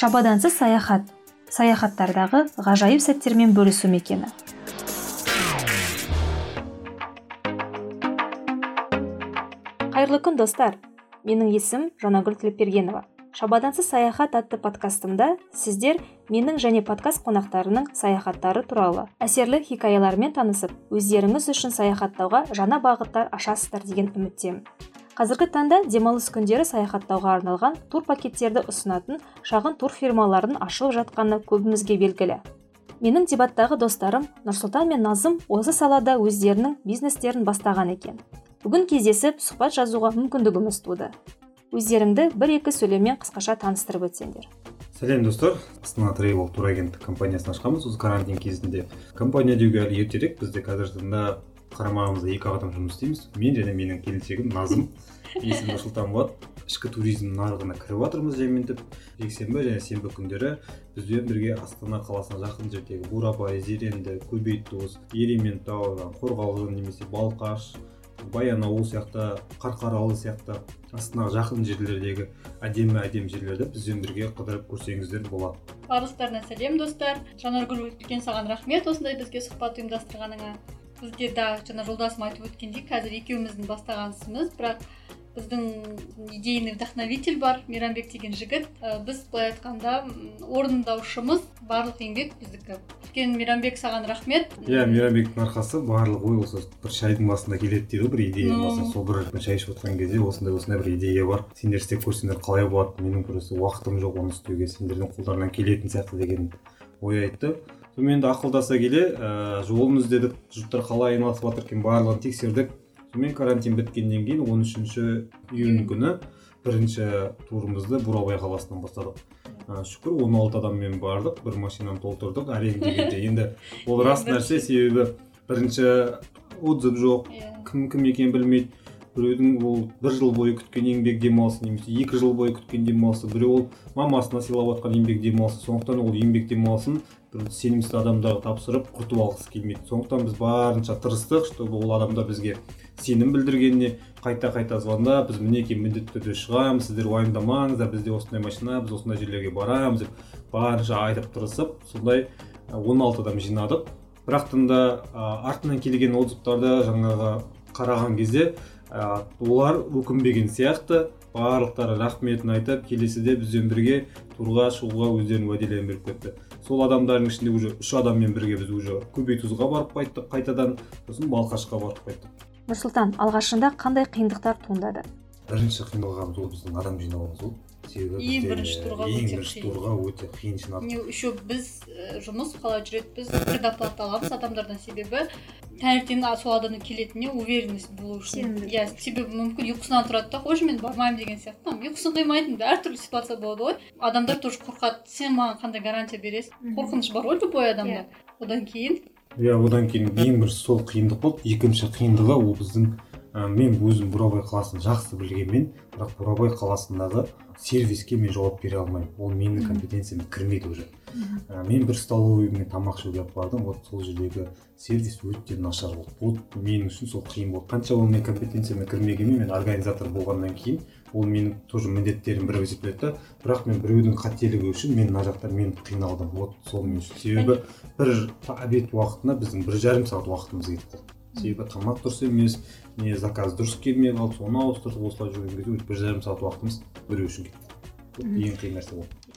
шабадансыз саяхат саяхаттардағы ғажайып сәттермен бөлісу мекені. Қайырлы күн достар. Менің есім жанагүл тілепбергенова. Шабадансыз саяхат атты подкастымда сіздер менің және подкаст қонақтарының саяхаттары туралы әсерлі хикаялармен танысып өздеріңіз үшін саяхаттауға жаңа бағыттар ашасыздар деген үміттемін. Қазіргі таңда демалыс күндері саяхаттауға арналған тур пакеттерді ұсынатын шағын тур фирмалардың ашылып жатқаны көбімізге белгілі. Менің дебаттағы достарым нұрсұлтан мен назым осы салада өздерінің бизнестерін бастаған екен. Бүгін кездесіп сұхбат жазуға мүмкіндігіміз туды. Өздеріңді бір екі сөйлеммен қысқаша таныстырып өтсеңдер. Сәлем достар. Астана тревел турагенттік компаниясын ашқанбыз осы карантин кезінде компания деуге әлі ертерек. Бізде қазіргі таңда қарамағымызда екі адам жұмыс істейміз. Мен және менің келіншегім назым. Есімі нұрсұлтан болады. Ішкі туризм нарығына кіріп жатырмыз жаймендеп жексенбі және сенбі күндері бізбен бірге астана қаласына жақын жердегі бурабай зеренді көбейтұз ерейментау қорғалжын немесе балқаш баянауыл сияқты қарқаралы сияқты астанаға жақын жерлердегі әдемі әдемі жерлерді бізбен бірге қыдырып көрсеңіздер болады. Барлықтарына сәлем достар. Жанаргүл үлкен саған рахмет осындай бізге сұхбат ұйымдастырғаныңа. Бізде да жаңа жолдасым айтып өткендей қазір екеуміздің бастаған ісіміз бірақ біздің идейный вдохновитель бар мейрамбек деген жігіт. Ә, біз былай айтқанда орындаушымыз барлық еңбек біздікі. Үлкен мейрамбек саған рахмет. Иә мейрамбектің арқасы барлық ой осы бір шайдың басында келеді дейді ғой бір идея болса сол бір шай ішіп отырған кезде осындай осындай бір идея бар. Сендер істеп көрсеңдер қалай болады? Менің просто уақытым жоқ оны істеуге. Сендердің қолдарыңнан келетін сияқты деген ой айтты. Сонымен енді ақылдаса келе ә, жолын іздедік жұрттар қалай айналысып жатыр екен барлығын тексердік. Сонымен карантин біткеннен кейін он үшінші июнь күні бірінші турымызды бурабай қаласынан бастадық. Ә, шүкір он алты адаммен бардық бір машинаны толтырдық әрең дегенде. Енді ол рас нәрсе себебі бірінші отзыв жоқ иә. кім кім екенін білмейді. Біреудің ол бір жыл бойы күткен еңбек демалысы немесе екі жыл бойы күткен демалысы. Біреу ол мамасына сыйлап жатқан еңбек демалысы. Сондықтан ол еңбек демалысын сенімсіз адамдарға тапсырып құртып алғысы келмейді. Сондықтан біз барынша тырыстық чтобы ол адамдар бізге сенім білдіргеніне қайта қайта звондап біз мінекей міндетті түрде шығамыз сіздер уайымдамаңыздар бізде осындай машина біз осындай жерлерге барамыз деп барынша айтып тырысып сондай он алты адам жинадық. Бірақ та артынан келген отзывтарды жаңағы қараған кезде ә, олар өкінбеген сияқты барлықтары рахметін айтып келесіде бізбен бірге турға шығуға өздерінің уәделерін беріп кетті. Сол адамдардың ішінде уже үш адаммен бірге біз уже көбейтұзға барып қайттық қайтадан сосын балқашқа барып қайттық. Нұрсұлтан алғашында қандай қиындықтар туындады? Бірінші қиналғанымыз ол біздің адам жинауымыз болды себебі ең бірінші турға ең бірінші турға өте қиын жинадық еще біз жұмыс қалай жүреді? Біз предоплата аламыз адамдардан. Себебі таңертең сол адамның келетініне уверенность болу үшін. Иә себебі мүмкін ұйқысынан тұрады да. Қойшы мен бармаймын деген сияқты. Ұйқысын қимайтын әртүрлі ситуация болады ғой. Адамдар тоже қорқады. Сен маған қандай гарантия бересің? Қорқыныш бар ғой любой адамда. Одан кейін иә одан кейін ең бірінші сол қиындық болды. Екінші қиындығы ол біздің ә, мен өзім бурабай қаласын жақсы білгенмен бірақ бурабай қаласындағы сервиске мен жауап бере алмаймын. Ол менің компетенцияма кірмейді уже. Ә, мен бір столовыймен тамақ ішуге алып бардым. Вот сол жердегі сервис өте нашар болды. Вот мен үшін сол қиын болды. Қанша ол менің компетенцияма кірмегенмен мен организатор болғаннан кейін ол менің тоже міндеттерім бір есептеледі да бірақ мен біреудің қателігі үшін мен мына жақта мен қиналдым. Вот сол мен үшін. Себебі бір обед уақытына біздің бір жарым сағат уақытымыз кетіп қалды. Себебі тамақ дұрыс емес не заказ дұрыс келмей қалды соны ауыстырдық осылай жүрген кезде бір жарым сағат уақытымыз біреу үшін кетті ең қиын нәрсе болды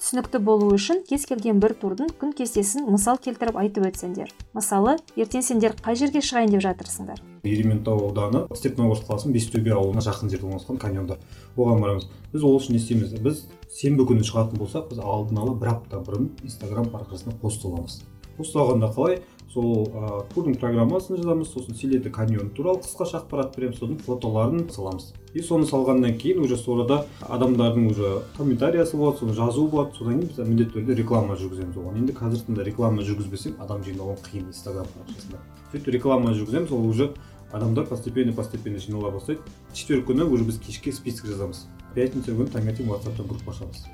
түсінікті болу үшін кез келген бір турдың күн кестесін мысал келтіріп айтып өтсеңдер мысалы ертең сендер. Қай жерге шығайын деп жатырсыңдар ерейментау ауданы степногорск қаласының бестөбе ауылына жақын жерде орналасқан каньонда оған барамыз біз ол үшін не істейміз біз сенбі күні шығатын болсақ біз алдын ала бір апта бұрын инстаграм парақшасына пост саламыз пост салғанда қалай сол ә, турдың программасын жазамыз сосын селеті каньон туралы қысқаша ақпарат береміз сосын фотоларын саламыз. И соны салғаннан кейін уже сол арада адамдардың уже комментариясы болады соны жазуы болады. Содан кейін біз міндетті түрде реклама жүргіземіз оған. Енді қазіргі таңда реклама жүргізбесең адам жинауы қиын инстаграм парақшасында сөйтіп реклама жүргіземіз ол уже адамдар постепенно постепенно жинала бастайды. Четверг күні уже біз кешке список жазамыз. Пятница күні таңертең ватсаптан группа ашамыз.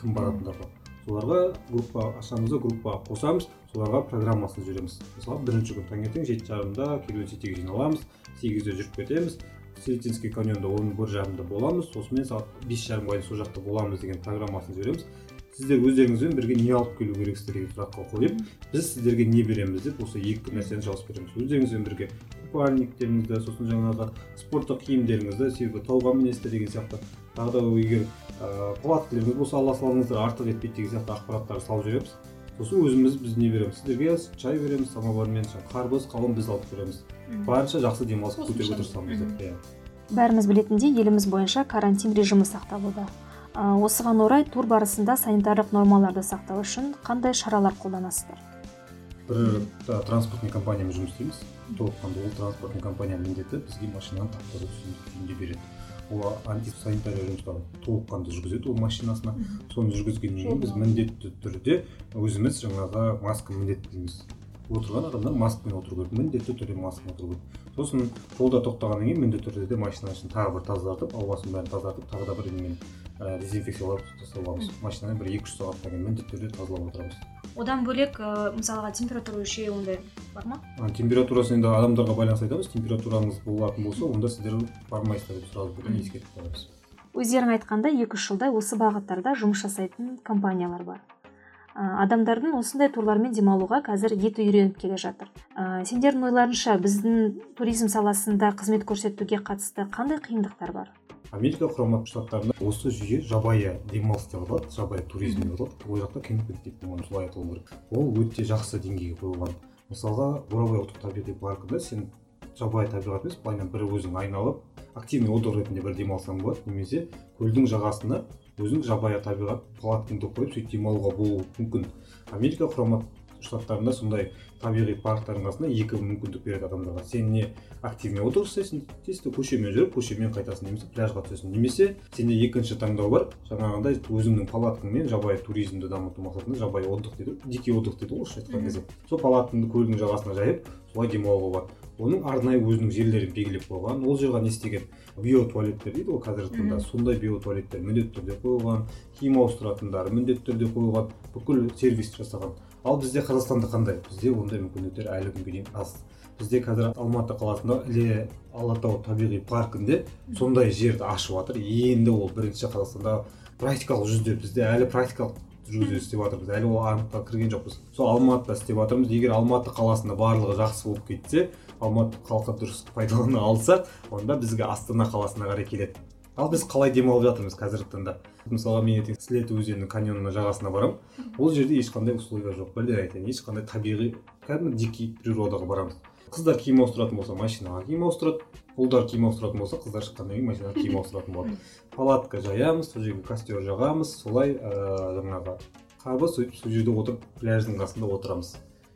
Кім баратындарға соларға группа ашамыз да группаға қосамыз соларға программасын жібереміз мысалы бірінші күні таңертең жеті жарымда керуен сетиге жиналамыз сегізде жүріп кетеміз. Сретенский каньонда он бір жарымда боламыз сонымен сағат бес жарымға дейін сол жақта боламыз деген программасын жібереміз сіздер өздеріңізбен бірге не алып келу керексіздер деген сұраққа қойып біз сіздерге не береміз деп осы екі нәрсені жауап береміз. Өздеріңізбен бірге купальниктеріңізді сосын жаңағы спорттық киімдеріңізді себебі тауға мінесіздер деген сияқты тағы да егер ыыы палаткалеріңіз болса ала салыңыздар артық етпейді деген сияқты ақпараттарды салып жібереміз. Сосын өзіміз біз не береміз? Сіздерге шай береміз самовармен қарбыз қауын біз алып береміз. Барынша жақсы демалысқа көтеруге тырысамыз деп иә. Бәріміз білетіндей еліміз бойынша карантин режимі сақталуда. Осыған орай тур барысында санитарлық нормаларды сақтау үшін қандай шаралар қолданасыздар? Бір транспортный компаниямен жұмыс істейміз. Толыққанды ол транспортный компанияның міндеті бізге машинаны таптыру күйінде береді. Ол антисанитария жұмыстарын толыққанды жүргізеді ол машинасына. Соны жүргізгеннен кейін біз міндетті түрде өзіміз жаңағы маска міндеттейміз отырған адамдар маскамен отыру керек міндетті түрде маскамен отыру керек. Сосын жолда тоқтағаннан кейін міндетті түрде машинаның ішін тағы бір тазартып ауасын бәрін тазартып тағы да бір немен ә, дезинфекциялап тастап аламыз машинаны бір екі үш сағаттан кейін міндетті түрде тазалап отырамыз. Одан бөлек ә, мысалға температура өлшеу ондай бар ма? А, температурасын енді адамдарға байланысты айтамыз. Температураңыз болатын болса онда сіздер бармайсыздар деп сразу бірден ескертіп қоямыз өздерің айтқандай екі үш жылда осы бағыттарда жұмыс жасайтын компаниялар бар. Ә, адамдардың осындай турлармен демалуға қазір еті үйреніп келе жатыр. Ә, сендердің ойларыңша біздің туризм саласында қызмет көрсетуге қатысты қандай қиындықтар бар? Америка құрама штаттарында осы жүйе жабайы демалыс деп аталады жабайы туризм деп аталады. Ол жақта кемпинг деп оны солай атау керек. Ол өте жақсы деңгейге қойылған. Мысалға бурабай ұлттық табиғи паркында сен жабайы табиғат емес былайынан бір өзің айналып активный отдых ретінде бір демалсаң болады немесе көлдің жағасына өзің жабайы табиғат палаткаңды қойып сөйтіп демалуға болуы мүмкін. Америка құрама штаттарында сондай табиғи парктардың қасында екі мүмкіндік береді адамдарға. Сен не активный отдых жасайсың чисто көшемен жүріп көшемен қайтасың немесе пляжға түсесің. Немесе сенде екінші таңдау бар жаңағындай өзіңнің палаткаңмен жабайы туризмді дамыту мақсатында жабайы отдых дейді ғой дикий отдых дейді ғой орысша айтқан кезде. Сол палаткаңды көлдің жағасына жайып солай демалуға болады оның арнайы өзінің жерлерін белгілеп қойған ол жерге не істеген? Биотуалеттер дейді ғой қазіргі таңда. Сондай биотуалеттер міндетті түрде қойылған киім ауыстыратындары міндетті түрде қойылған бүкіл сервис жасаған. Ал бізде қазақстанда қандай? Бізде ондай мүмкіндіктер әлі күнге дейін аз. Бізде қазір алматы қаласында іле алатау табиғи паркінде сондай жерді ашып жатыр. Енді ол бірінші қазақстанда практикалық жүзде бізде әлі практикалық жүзде істеп жатырмыз. Әлі ол аймаққа кірген жоқпыз. Сол алматыда істеп жатырмыз. Егер алматы қаласында барлығы жақсы болып кетсе алматы халқы дұрыс пайдалана алса онда бізге астана қаласына қарай келеді. Ал біз қалай демалып жатырмыз қазіргі таңда? Мысалға мен ертең сілеті өзенінің каньонының жағасына барамын. Ол жерде ешқандай условия жоқ бірден айтайын. Ешқандай табиғи кәдімгі дикий природаға барамыз. Қыздар киім ауыстыратын болса машинаға киім ауыстырады. Ұлдар киім ауыстыратын болса қыздар шыққаннан кейін машинаға киім ауыстыратын болады. Палатка жаямыз сол жерге костер жағамыз солай ыыы жаңағы қарбыз сөйтіп сол жерде отырып пляждың қасында отырамыз.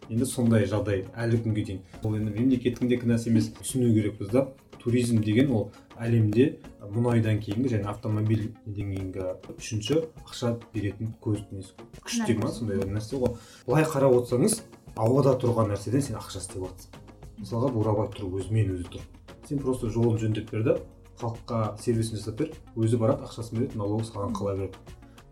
Енді сондай жағдай әлі күнге дейін. Ол енді мемлекеттің де кінәсі емес түсіну керекпіз да. Туризм деген ол әлемде мұнайдан кейінгі және автомобильден кейінгі үшінші ақша беретін көз несі күш те ма сондай бір нәрсе ғой. Былай қарап отырсаңыз ауада тұрған нәрседен сен ақша істеп жатрсың мысалға бурабай тұр өзімен өзі тұр. Сен просто жолын жөндеп бер да халыққа сервисін жасап бер өзі барады ақшасын береді налогы саған қала береді.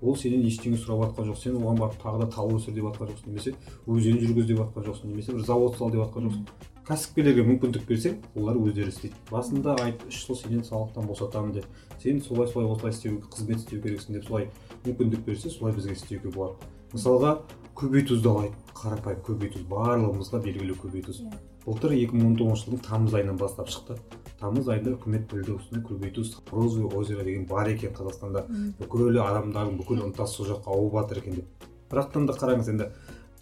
Ол сенен ештеңе сұрап жатқан жоқ сен оған барып тағы да тал өсір деп жатқан жоқсың немесе өзен жүргіз деп жатқан жоқсың немесе бір завод сал деп жатқан жоқсың. Кәсіпкерлерге мүмкіндік берсең олар өздері істейді. Басында айт үш жыл сенен салықтан босатамын деп. Сен солай солай осылай істеу қызмет істеу керексің деп солай мүмкіндік берсе солай бізге істеуге болады мысалға көбейтузды алайық қарапайым көбейтуз барлығымызға белгілі көбейтуз былтыр екі мың он тоғызыншы жылдың тамыз айынан бастап шықты. Тамыз айында үкімет білді осындай көбейтуз розовое озеро деген бар екен қазақстанда. Бүкіл адамдардың бүкіл ынтасы сол жаққа ауып жатыр екен деп. Бірақтан да қараңыз енді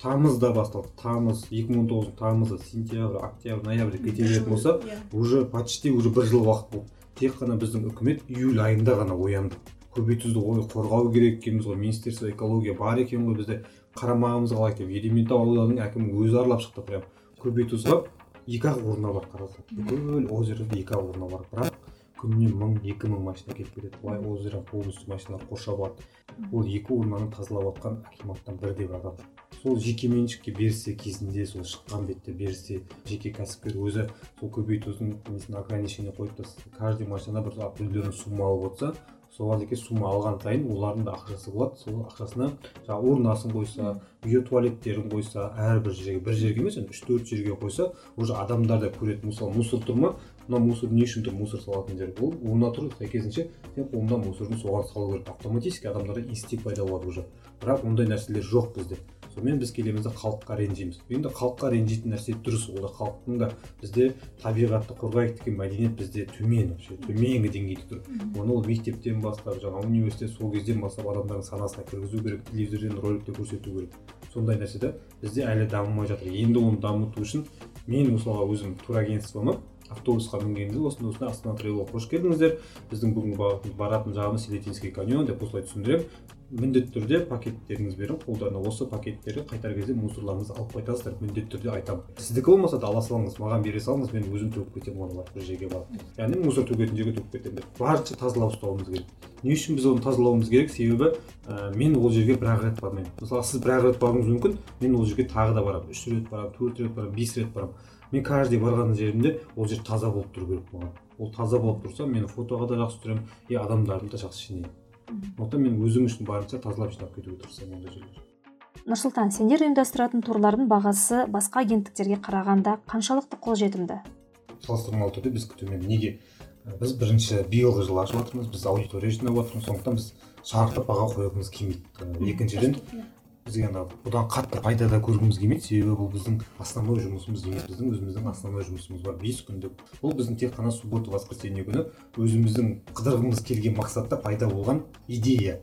тамызда басталды. Тамыз екі мың он тоғыздың тамызы сентябрь октябрь ноябрь кете беретін болса уже почти уже бір жыл уақыт болды. Тек қана біздің үкімет июль айында ғана оянды. Көбейтузды ой қорғау керек екенбіз ғой. Министерство экология бар екен ғой бізде. Қарамағымыз қалай деп ерейментау ауданының әкімі өзі аралап шықты прям. Көбейтузға екі ақ орны бар қарасаң бүкіл озерода екі ақ орны бар бірақ күніне мың екі мың машина келіп кетеді. Былай озеро полностью машиналар қоршап алады. Ол екі орманы тазалап жатқан акиматтан бірде бір адам сол жеке меншікке берсе кезінде сол шыққан бетте берсе жеке кәсіпкер өзі сол көбейтудің несін ограничение қойып тастаса каждый машина бір определенный сумма алып отырса соған сәйкес сумма алған сайын олардың да ақшасы болады. Сол ақшасына жаңағы урнасын қойса биотуалеттерін қойса әрбір жерге бір жерге емес үш төрт жерге қойса уже адамдар да көреді. Мысалы мусор тұр ма мына мусор не үшін тұр мусор салатын жер ол орнына тұр сәйкесінше. Сен қолыңда мусорды соған салу керек. Автоматически адамдарда инстинкт пайда болады уже. Бірақ ондай нәрселер жоқ бізде. Сонымен біз келеміз де халыққа ренжиміз. Енді халыққа ренжитін нәрсе дұрыс. Ол да халықтың да бізде табиғатты қорғайық деген мәдениет бізде төмен вообще. Төменгі деңгейде тұр. Оны ол мектептен бастап жаңағы университет сол кезден бастап адамдардың санасына кіргізу керек телевизорден роликте көрсету керек. Сондай нәрсе да бізде әлі дамымай жатыр. Енді оны дамыту үшін мен мысалға өзім турагентствоны автобусқа мінгенде осындай осындай астана тревелға қош келдіңіздер біздің бүгінгі баратын жағымыз селетинский каньон деп осылай түсіндіремін міндетті түрде пакеттеріңіз берін қолдарына осы пакеттерді қайтар кезде мусорларыңызды алып қайтасыздар міндетті түрде айтамын сіздікі болмаса да ала салыңыз маған бере салыңыз мен өзім төгіп кетемін оны барып бір жерге барып. Яғни мусор төгетін жерге төгіп кетемін деп. Барынша тазалап ұстауымыз керек. Не үшін біз оны тазалауымыз керек? Себебі ә, мен ол жерге бір ақ рет бармаймын. Мысалы сіз бір ақ рет баруыңыз мүмкін мен ол жерге тағы да барамын үш рет барамын төрт рет барамын бес рет барамын мен каждый барған жерімде ол жер таза болып тұру керек маған. Ол таза болып тұрса мен фотоға да жақсы түсіремін и адамдарды да жақсы жинаймын сондықтан мен өзім үшін барынша тазалап жинап кетуге тырысамын ондай жерлер. Нұрсұлтан сендер ұйымдастыратын турлардың бағасы басқа агенттіктерге қарағанда қаншалықты қолжетімді? Салыстырмалы түрде біз төмен неге? Біз бірінші биылғы жылы ашып жатырмыз біз аудитория жинап жатырмыз сондықтан біз шарықтап баға қойғымыз келмейді екіншіден бізге ана бұдан қатты пайда да көргіміз келмейді. Себебі бұл біздің основной жұмысымыз емес біздің өзіміздің основной жұмысымыз бар. Бес күндік бұл біздің тек қана суббота воскресенье күні өзіміздің қыдырғымыз келген мақсатта пайда болған идея.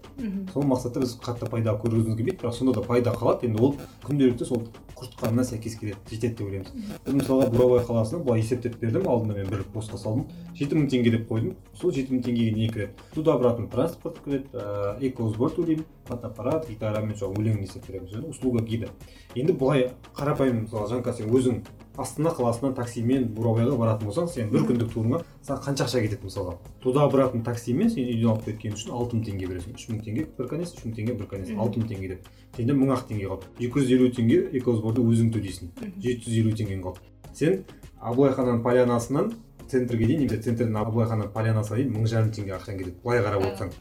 Сол мақсатта біз қатты пайда көргізгіміз келмейді. Бірақ сонда да пайда қалады. Енді ол күнделікті сол құртқанына сәйкес келеді. Жетеді деп ойлаймыз. Біз мысалға бурабай қаласына былай есептеп бердім. Алдында мен бір постқа салдым. Жеті мың теңге деп қойдым. Сол жеті мың теңгеге не кіреді? Туда обратно транспорт кіреді ыыы экосбор төлеймін. Фотоаппарат гитара мен сол өлең істеп береміз услуга гида. Енді былай қарапайым мысалы жанка сен өзің астана қаласынан таксимен бурабайға баратын болсаң сен бір күндік турыңа саған қанша ақша кетеді мысалға? Туда обратно таксимен сен үйден алып кеткен үшін алты мың теңге бересің. үш мың теңге бір конец үш мың теңге бір конец. Алты мың теңге деп. Сенде мың ақ теңге қалды. екі жүз елу теңге экосборды өзің төлейсің. Жеті жүз елу теңгең қалды. Сен абылай хананың полянасынан центрге дейін немесе центрден абылай хананың полянасына дейін мың жарым теңге ақшаң кетеді. Былай қарап отырсаң.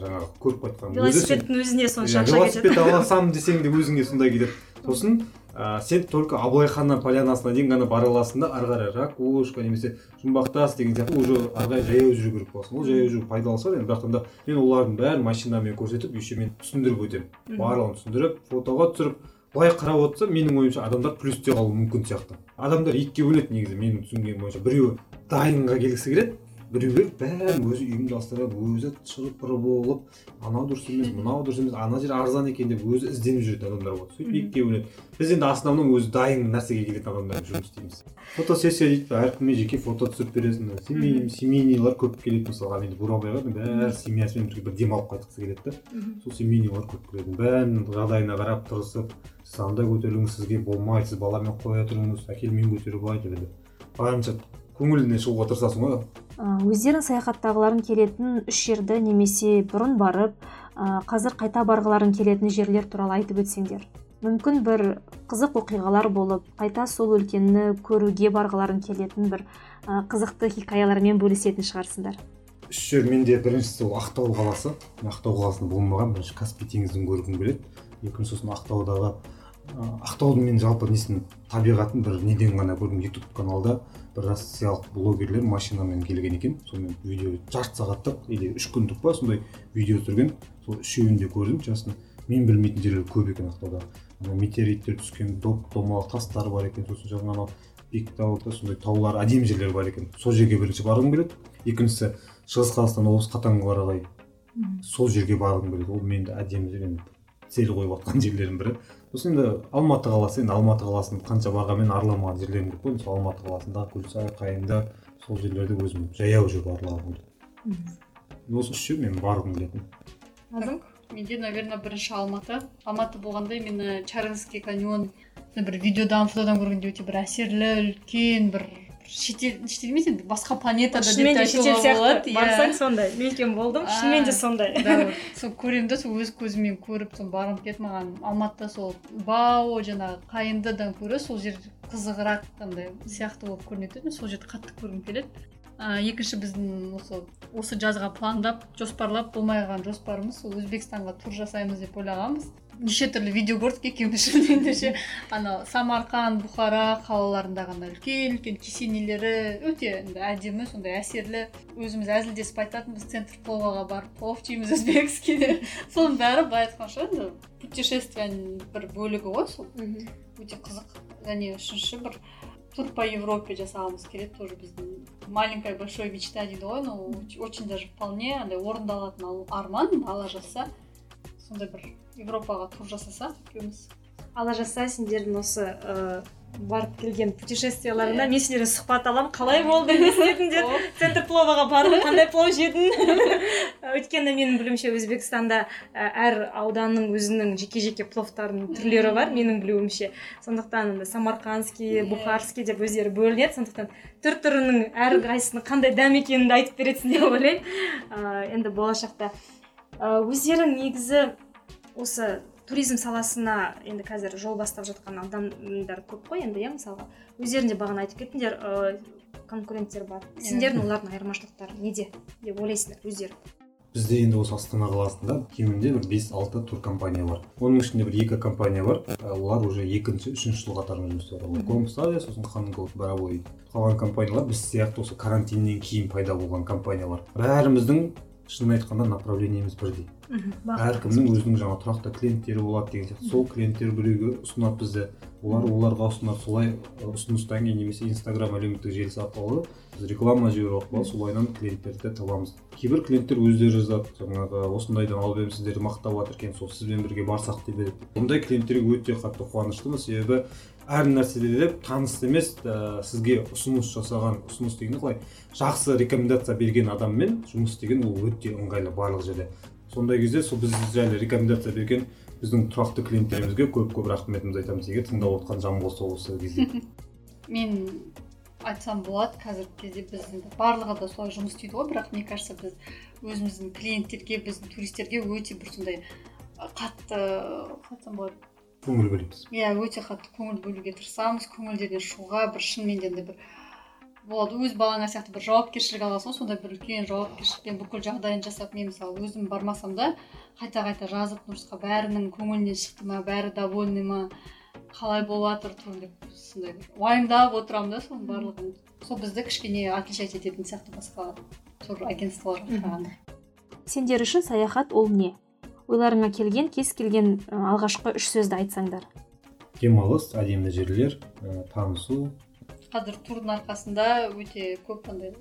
Жаңағы көріп қайтқан велосипедтің өзіне сонша иә, ақша кетеді. велосипед аласам десең де өзіңе сондай кетеді сосын ә, сен только абылай ханның полянасына дейін ғана бара аласың да ары қарай ракушка немесе жұмбақтас деген сияқты уже ары қарай жаяу жүру керек боласың ол жаяу жүру пайдалы шығар енді. Бірақ та мен олардың бәрін машинамен көрсетіп еще мен түсіндіріп өтемін. Барлығын түсіндіріп фотоға түсіріп былай қарап отырсам менің ойымша адамдар плюсте қалуы мүмкін сияқты. Адамдар екіге бөледі негізі менің түсінгенім бойынша. Біреуі дайынға келгісі келеді біреулер бәрін өзі ұйымдастырып өзі шығып болып анау дұрыс емес мынау дұрыс емес ана жер арзан екен деп өзі ізденіп жүретін адамдар болады. Сөйтіп екіге бөлінеді біз енді основном өзі дайын нәрсеге келетін адамдармен жұмыс істейміз. Фотосессия дейді әркіммен жеке фото түсіріп бересің семей семейныйлар көп келеді мысалға енді бурабайға бәрі семьясымен бірге бір демалып қайтқысы келеді да. Сол семейныйлар көп келеді. Бәрінің жағдайына қарап тырысып сіз андай көтеріліңіз сізге болмайды сіз баламен қоя тұрыңыз әкелмен көтеріп алайын деп барынша көңіліне шығуға тырысасың ғой. Өздерің саяхаттағыларың келетін үш жерді немесе бұрын барып қазір қайта барғыларың келетін жерлер туралы айтып өтсеңдер. Мүмкін бір қызық оқиғалар болып қайта сол өлкені көруге барғыларың келетін бір қызықты хикаялармен бөлісетін шығарсыңдар. Үш жер менде біріншісі ол ақтау қаласы. Ақтау қаласында болмаған бірінші каспий теңізін көргім келеді. Екінші сосын ақтаудағы ақтаудың мен жалпы несін табиғатын бір неден ғана көрдім ютуб каналда бір россиялық блогерлер машинамен келген екен. Сонымен видео жарты сағаттық или үш күндік па сондай видео түсірген. Сол үшеуін де көрдім честно мен білмейтін жерлер көп екен ақтауда. Ана метеориттер түскен доп домалақ тастар бар екен сосын жаңағы анау бектауда сондай таулар әдемі жерлер бар екен. Сол жерге бірінші барғым келеді. Екіншісі шығыс қазақстан облысы қатанға қарағай. Сол жерге барғым келеді. Ол менде әдемі жер енді цель қойып жатқан жерлердің бірі. Сосын енді алматы қаласы енді алматы қаласын қанша барғанмен арыламаған жерлерім көп қой. Мысалы алматы қаласында көлсай қайыңда сол жерлерді өзім жаяу жүріп аралағым келеді осы үш жер мен барғым келетін. Менде наверное бірінші алматы. Алматы болғанда именно чарынский каньон бір видеодан фотодан көргенде өте бір әсерлі үлкен бір шетел шетел емес енді басқа планетада шынымен де шетел сияқты. барсаң сондай. Мен де болдым шынымен де сондай. да. Сол көремін да сол өз көзіммен көріп сол барғым келеді маған алматыда сол бау жаңағы қайындыдан көрі сол жер қызығырақ андай сияқты болып көрінеді сол жерді қатты көргім келеді. Екінші біздің осы осы жазға пландап жоспарлап болмай қалған жоспарымыз сол өзбекстанға тур жасаймыз деп ойлағанбыз. Неше түрлі видео көрдік екеуміз шынымен ше. Ана самарқан бұхара қалаларындағы ана үлкен үлкен кесенелері өте әдемі сондай әсерлі. Өзіміз әзілдесіп айтатынбыз центр пловаға барып плов жейміз өзбекскийде. Соның бәрі былай айтқанша енді путешествияның бір бөлігі ғой сол. Өте қызық. Және үшінші бір тур по европе жасағымыз келеді тоже біздің маленькое большое мечта дейді ғой ну очень даже вполне андай орындалатын арман алла жазса сондай бір европаға тур жасасақ екеуміз. Алла жазса сендердің осы ә, барып келген путешествияларыңа. Мен сендерден сұхбат аламын қалай болды не істедіңдер центр пловаға бардың қандай плов жедің? Өйткені менің білуімше өзбекстанда әр ауданның өзінің жеке жеке пловтарының түрлері бар менің білуімше. Сондықтан самарқандский бухарский деп өздері бөлінеді. Сондықтан түр түрінің әрқайсысының қандай дәм екенін айтып бересің деп ойлаймын. Енді болашақта өздерің негізі осы туризм саласына енді қазір жол бастап жатқан адамдар көп қой енді иә мысалға. Өздерің де бағана айтып кеттіңдер ыыы конкуренттер бар. Сендердің олардың айырмашылықтары неде? Деп ойлайсыңдар өздерің бізде енді осы астана қаласында кемінде бір бес алты туркомпания бар. Оның ішінде бір екі компания бар. Олар уже екінші үшінші жыл қатарынан жұмыс істеп жатыр. Комстадия сосын ханголд боровой қалған компаниялар біз сияқты осы карантиннен кейін пайда болған компаниялар. Бәріміздің шынын айтқанда направлениеміз бірдей әркімнің өзінің жаңа тұрақты клиенттері болады деген сияқты. Сол клиенттер біреуге ұсынады бізді. Олар оларға ұсынады солай ұсыныстан кейін немесе инстаграм әлеуметтік желісі арқылы біз реклама жіберу арқылы солайынан клиенттерді табамыз. Кейбір клиенттер өздері жазады. Жаңағы осындайдан алып едім сіздерді мақтап жатыр екен сол сізбен бірге барсақ деп едік бұндай клиенттерге өте қатты қуаныштымыз. Себебі әр нәрседе де таныс емес ә, сізге ұсыныс жасаған ұсыныс дегенде қалай? Жақсы рекомендация берген адаммен жұмыс істеген ол өте ыңғайлы барлық жерде. Сондай кезде сол біз жайлы рекомендация берген біздің тұрақты клиенттерімізге көп көп рахметімізді айтамыз. Егер тыңдап отқан жан болса осы кезде. Мен айтсам болады қазіргі кезде біз барлығы да солай жұмыс істейді ғой бірақ мне кажется біз өзіміздің клиенттерге біздің туристерге өте бір сондай қатты қалай айтсам болады? Көңіл бөлеміз. Иә өте қатты көңіл бөлуге тырысамыз. Көңілдерден шығуға бір шынымен де бір болады. Өз балаңа сияқты бір жауапкершілік аласың ғой сондай бір үлкен жауапкершілікпен бүкіл жағдайын жасап мен мысалы өзім бармасам да қайта қайта жазып нұрысқа бәрінің көңілінен шықты ма бәрі довольный ма қалай болып жатыр деп сондай бір уайымдап отырамын да соның барлығын. Сол бізді кішкене отличать ететін сияқты басқа тур агентстволарға қарағанда сендер үшін саяхат ол не? Ойларыңа келген кез келген алғашқы үш сөзді айтсаңдар. Демалыс әдемі жерлер ә, танысу. Қазір турдың арқасында өте көп андай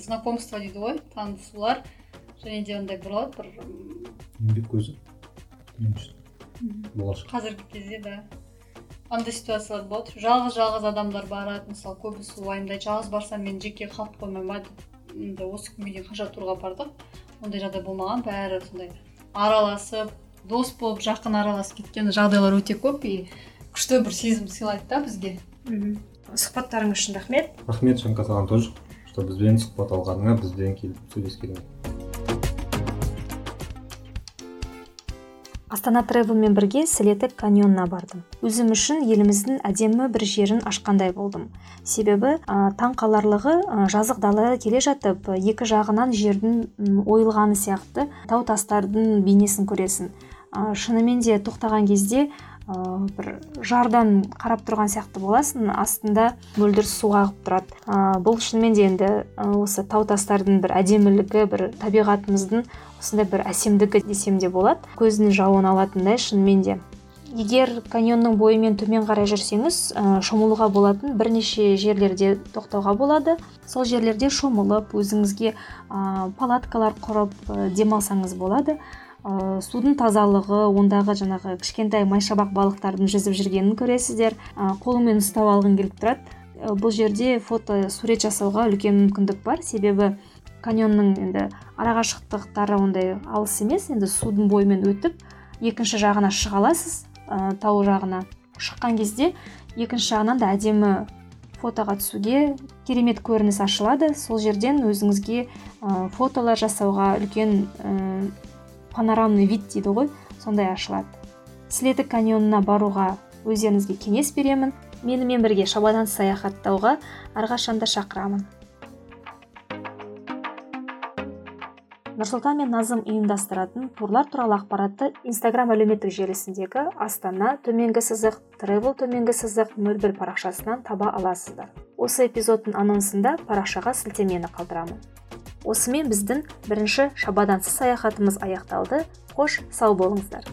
знакомство дейді ғой танысулар. Және де андай болады бір еңбек көзі. Болашақ. Қазіргі кезде да андай ситуациялар болады. Жалғыз жалғыз адамдар барады мысалы көбісі уайымдайды. Жалғыз барсам мен жеке қалып қоймай ма деп осы күнге дейін қанша турға бардық. Ондай жағдай болмаған бәрі сондай. Араласып дос болып жақын араласып кеткен жағдайлар өте көп и күшті бір сезім сыйлайды да бізге. Сұхбаттарың үшін рахмет. Рахмет жанка саған тоже что бізбен сұхбат алғаныңа бізбен келіп сөйлескеніңе. Астана тревелмен бірге сілеті каньонына бардым. Өзім үшін еліміздің әдемі бір жерін ашқандай болдым. Себебі ә, таң қаларлығы жазық далада келе жатып екі жағынан жердің ойылғаны сияқты тау тастардың бейнесін көресің. Ә, шынымен де тоқтаған кезде ә, бір жардан қарап тұрған сияқты боласың астында мөлдір су ағып тұрады. Ә, бұл шынымен де енді осы тау тастардың бір әдемілігі бір табиғатымыздың осындай бір әсемдігі десем де болады. Көздің жауын алатындай шынымен де. Егер каньонның бойымен төмен қарай жүрсеңіз ә, шомылуға болатын бірнеше жерлерде тоқтауға болады. Сол жерлерде шомылып өзіңізге ә, палаткалар құрып ә, демалсаңыз болады. Ә, судың тазалығы ондағы жаңағы кішкентай майшабақ балықтардың жүзіп жүргенін көресіздер. Ә, қолыңмен ұстап алғың келіп тұрады. Ә, бұл жерде фото сурет жасауға үлкен мүмкіндік бар. Себебі каньонның енді арақашықтықтары ондай алыс емес. Енді судың бойымен өтіп екінші жағына шыға аласыз ә, тау жағына. Шыққан кезде екінші жағынан да әдемі фотоға түсуге керемет көрініс ашылады. Сол жерден өзіңізге ә, фотолар жасауға үлкен панорамный вид дейді ғой сондай ашылады. Сілеті каньонына баруға өздеріңізге кеңес беремін. Менімен бірге шабадан саяхаттауға әрқашанда шақырамын. Нұрсұлтан мен назым ұйымдастыратын турлар туралы ақпаратты инстаграм әлеуметтік желісіндегі астана төменгі сызық тревел төменгі сызық нөл бір парақшасынан таба аласыздар. Осы эпизодтың анонсында парақшаға сілтемені қалдырамын. Осымен біздің бірінші шабадансыз саяхатымыз аяқталды. Қош сау болыңыздар.